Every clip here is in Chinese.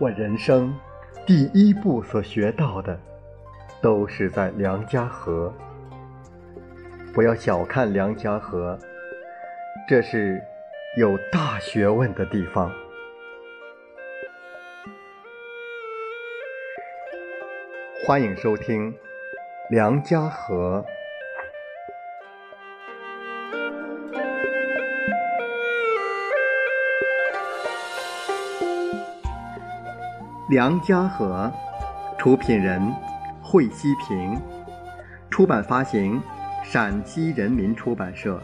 我人生第一步所学到的，都是在梁家河。不要小看梁家河，这是有大学问的地方。欢迎收听《梁家河》。梁家河，出品人惠西平，出版发行。陕西人民出版社。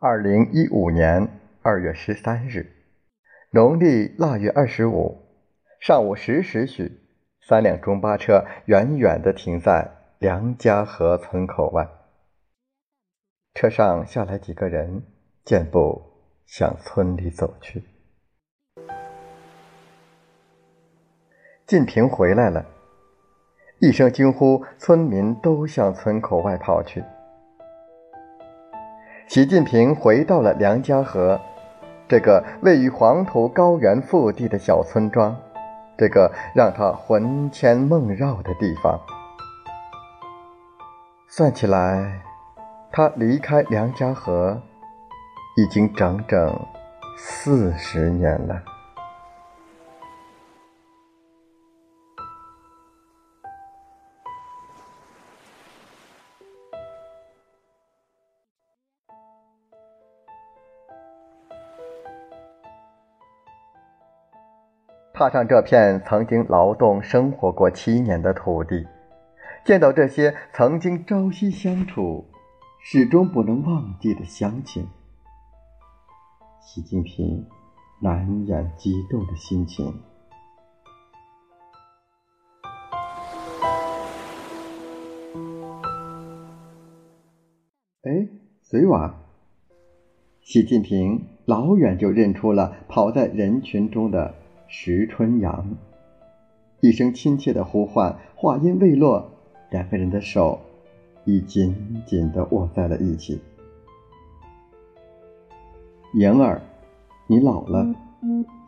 二零一五年二月十三日，农历腊月二十五上午十时许，三辆中巴车远远地停在梁家河村口外。车上下来几个人，健步向村里走去。晋平回来了，一声惊呼，村民都向村口外跑去。习近平回到了梁家河，这个位于黄土高原腹地的小村庄，这个让他魂牵梦绕的地方。算起来，他离开梁家河已经整整四十年了。踏上这片曾经劳动生活过七年的土地，见到这些曾经朝夕相处、始终不能忘记的乡亲，习近平难掩激动的心情。哎，谁娃？习近平老远就认出了跑在人群中的。石春阳，一声亲切的呼唤，话音未落，两个人的手已紧紧地握在了一起。莹儿，你老了，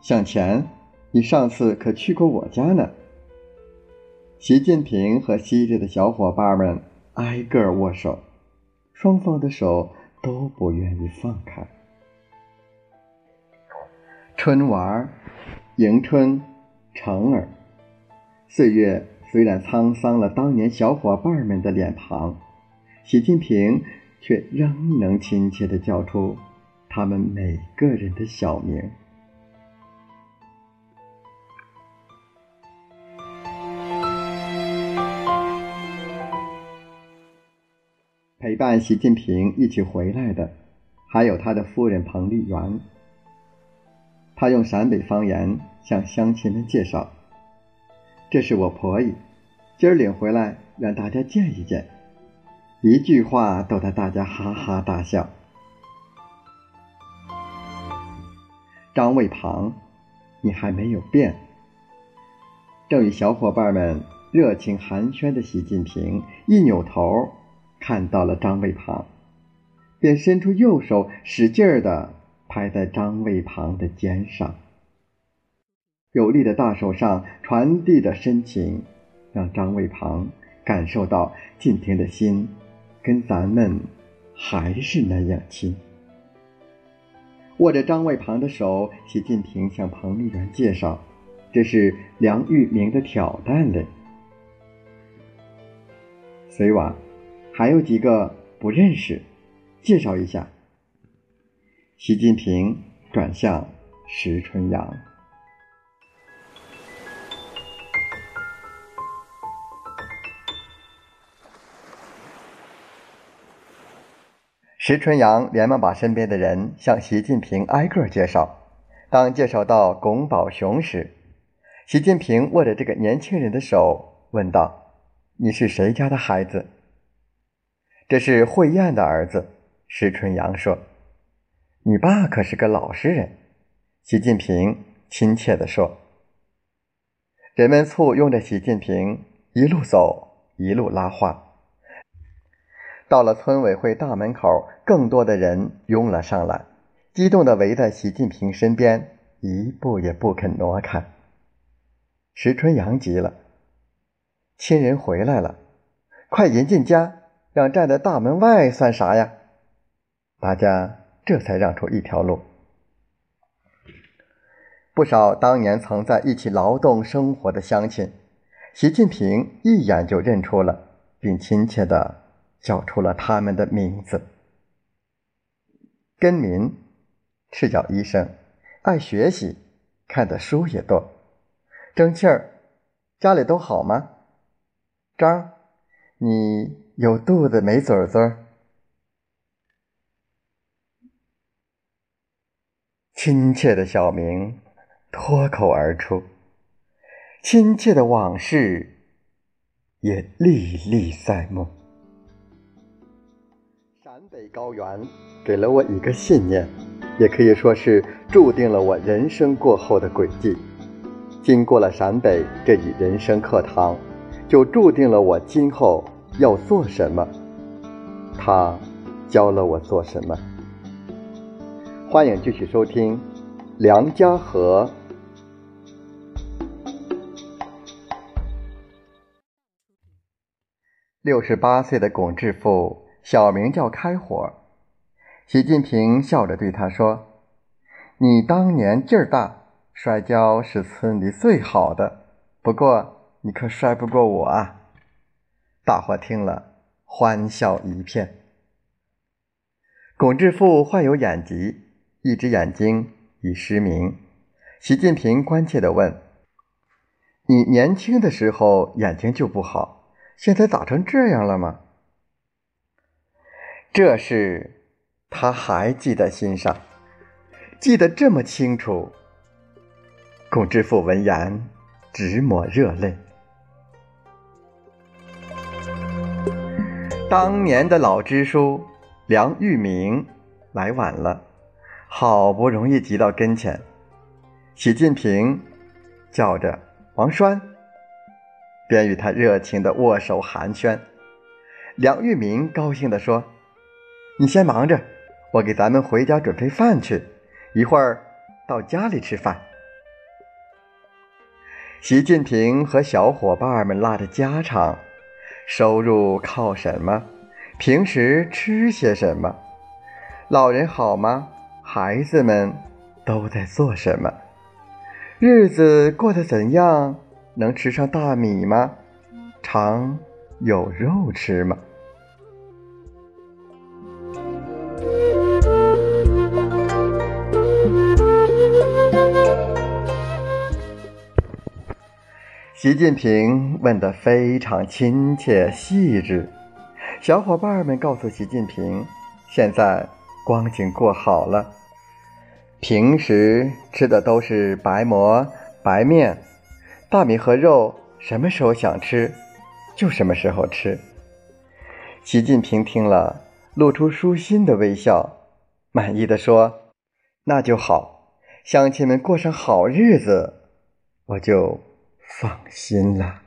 向前，你上次可去过我家呢。习近平和昔日的小伙伴们挨个握手，双方的手都不愿意放开。春娃儿。迎春、成儿，岁月虽然沧桑了当年小伙伴们的脸庞，习近平却仍能亲切地叫出他们每个人的小名。陪伴习近平一起回来的，还有他的夫人彭丽媛。他用陕北方言向乡亲们介绍：“这是我婆姨，今儿领回来让大家见一见。”一句话逗得大家哈哈大笑。张卫庞，你还没有变。正与小伙伴们热情寒暄的习近平一扭头，看到了张卫庞，便伸出右手，使劲儿的。拍在张卫庞的肩上，有力的大手上传递的深情，让张卫庞感受到晋平的心跟咱们还是那样亲。握着张卫庞的手，习近平向彭丽媛介绍：“这是梁玉明的挑担嘞。”随娃，还有几个不认识，介绍一下。习近平转向石春阳。石春阳连忙把身边的人向习近平挨个介绍。当介绍到龚宝雄时，习近平握着这个年轻人的手，问道：“你是谁家的孩子？”“这是惠燕的儿子。”石春阳说。“你爸可是个老实人。”习近平亲切地说。人们簇拥着习近平一路走，一路拉话。到了村委会大门口，更多的人拥了上来，激动地围在习近平身边，一步也不肯挪开。石春阳急了：“亲人回来了，快迎进家，让站在大门外算啥呀？”大家这才让出一条路。不少当年曾在一起劳动生活的乡亲，习近平一眼就认出了，并亲切地。叫出了他们的名字：根民，赤脚医生，爱学习，看的书也多，争气儿，家里都好吗？张，你有肚子没嘴嘴？亲切的小名脱口而出，亲切的往事也历历在目。陕北高原给了我一个信念，也可以说是注定了我人生过后的轨迹。经过了陕北这一人生课堂，就注定了我今后要做什么。他教了我做什么。欢迎继续收听《梁家河》。六十八岁的巩志富。小名叫开火，习近平笑着对他说：“你当年劲儿大，摔跤是村里最好的。不过你可摔不过我啊！”大伙听了，欢笑一片。巩志富患有眼疾，一只眼睛已失明。习近平关切地问：“你年轻的时候眼睛就不好，现在咋成这样了吗？”这事他还记在心上，记得这么清楚。龚知府闻言直抹热泪。当年的老支书梁玉明来晚了，好不容易挤到跟前，习近平叫着王栓，便与他热情的握手寒暄。梁玉明高兴地说。你先忙着，我给咱们回家准备饭去，一会儿到家里吃饭。习近平和小伙伴们拉着家常，收入靠什么？平时吃些什么？老人好吗？孩子们都在做什么？日子过得怎样？能吃上大米吗？常有肉吃吗？习近平问得非常亲切细致，小伙伴们告诉习近平，现在光景过好了，平时吃的都是白馍、白面、大米和肉，什么时候想吃就什么时候吃。习近平听了，露出舒心的微笑，满意的说：“那就好，乡亲们过上好日子，我就。”放心了。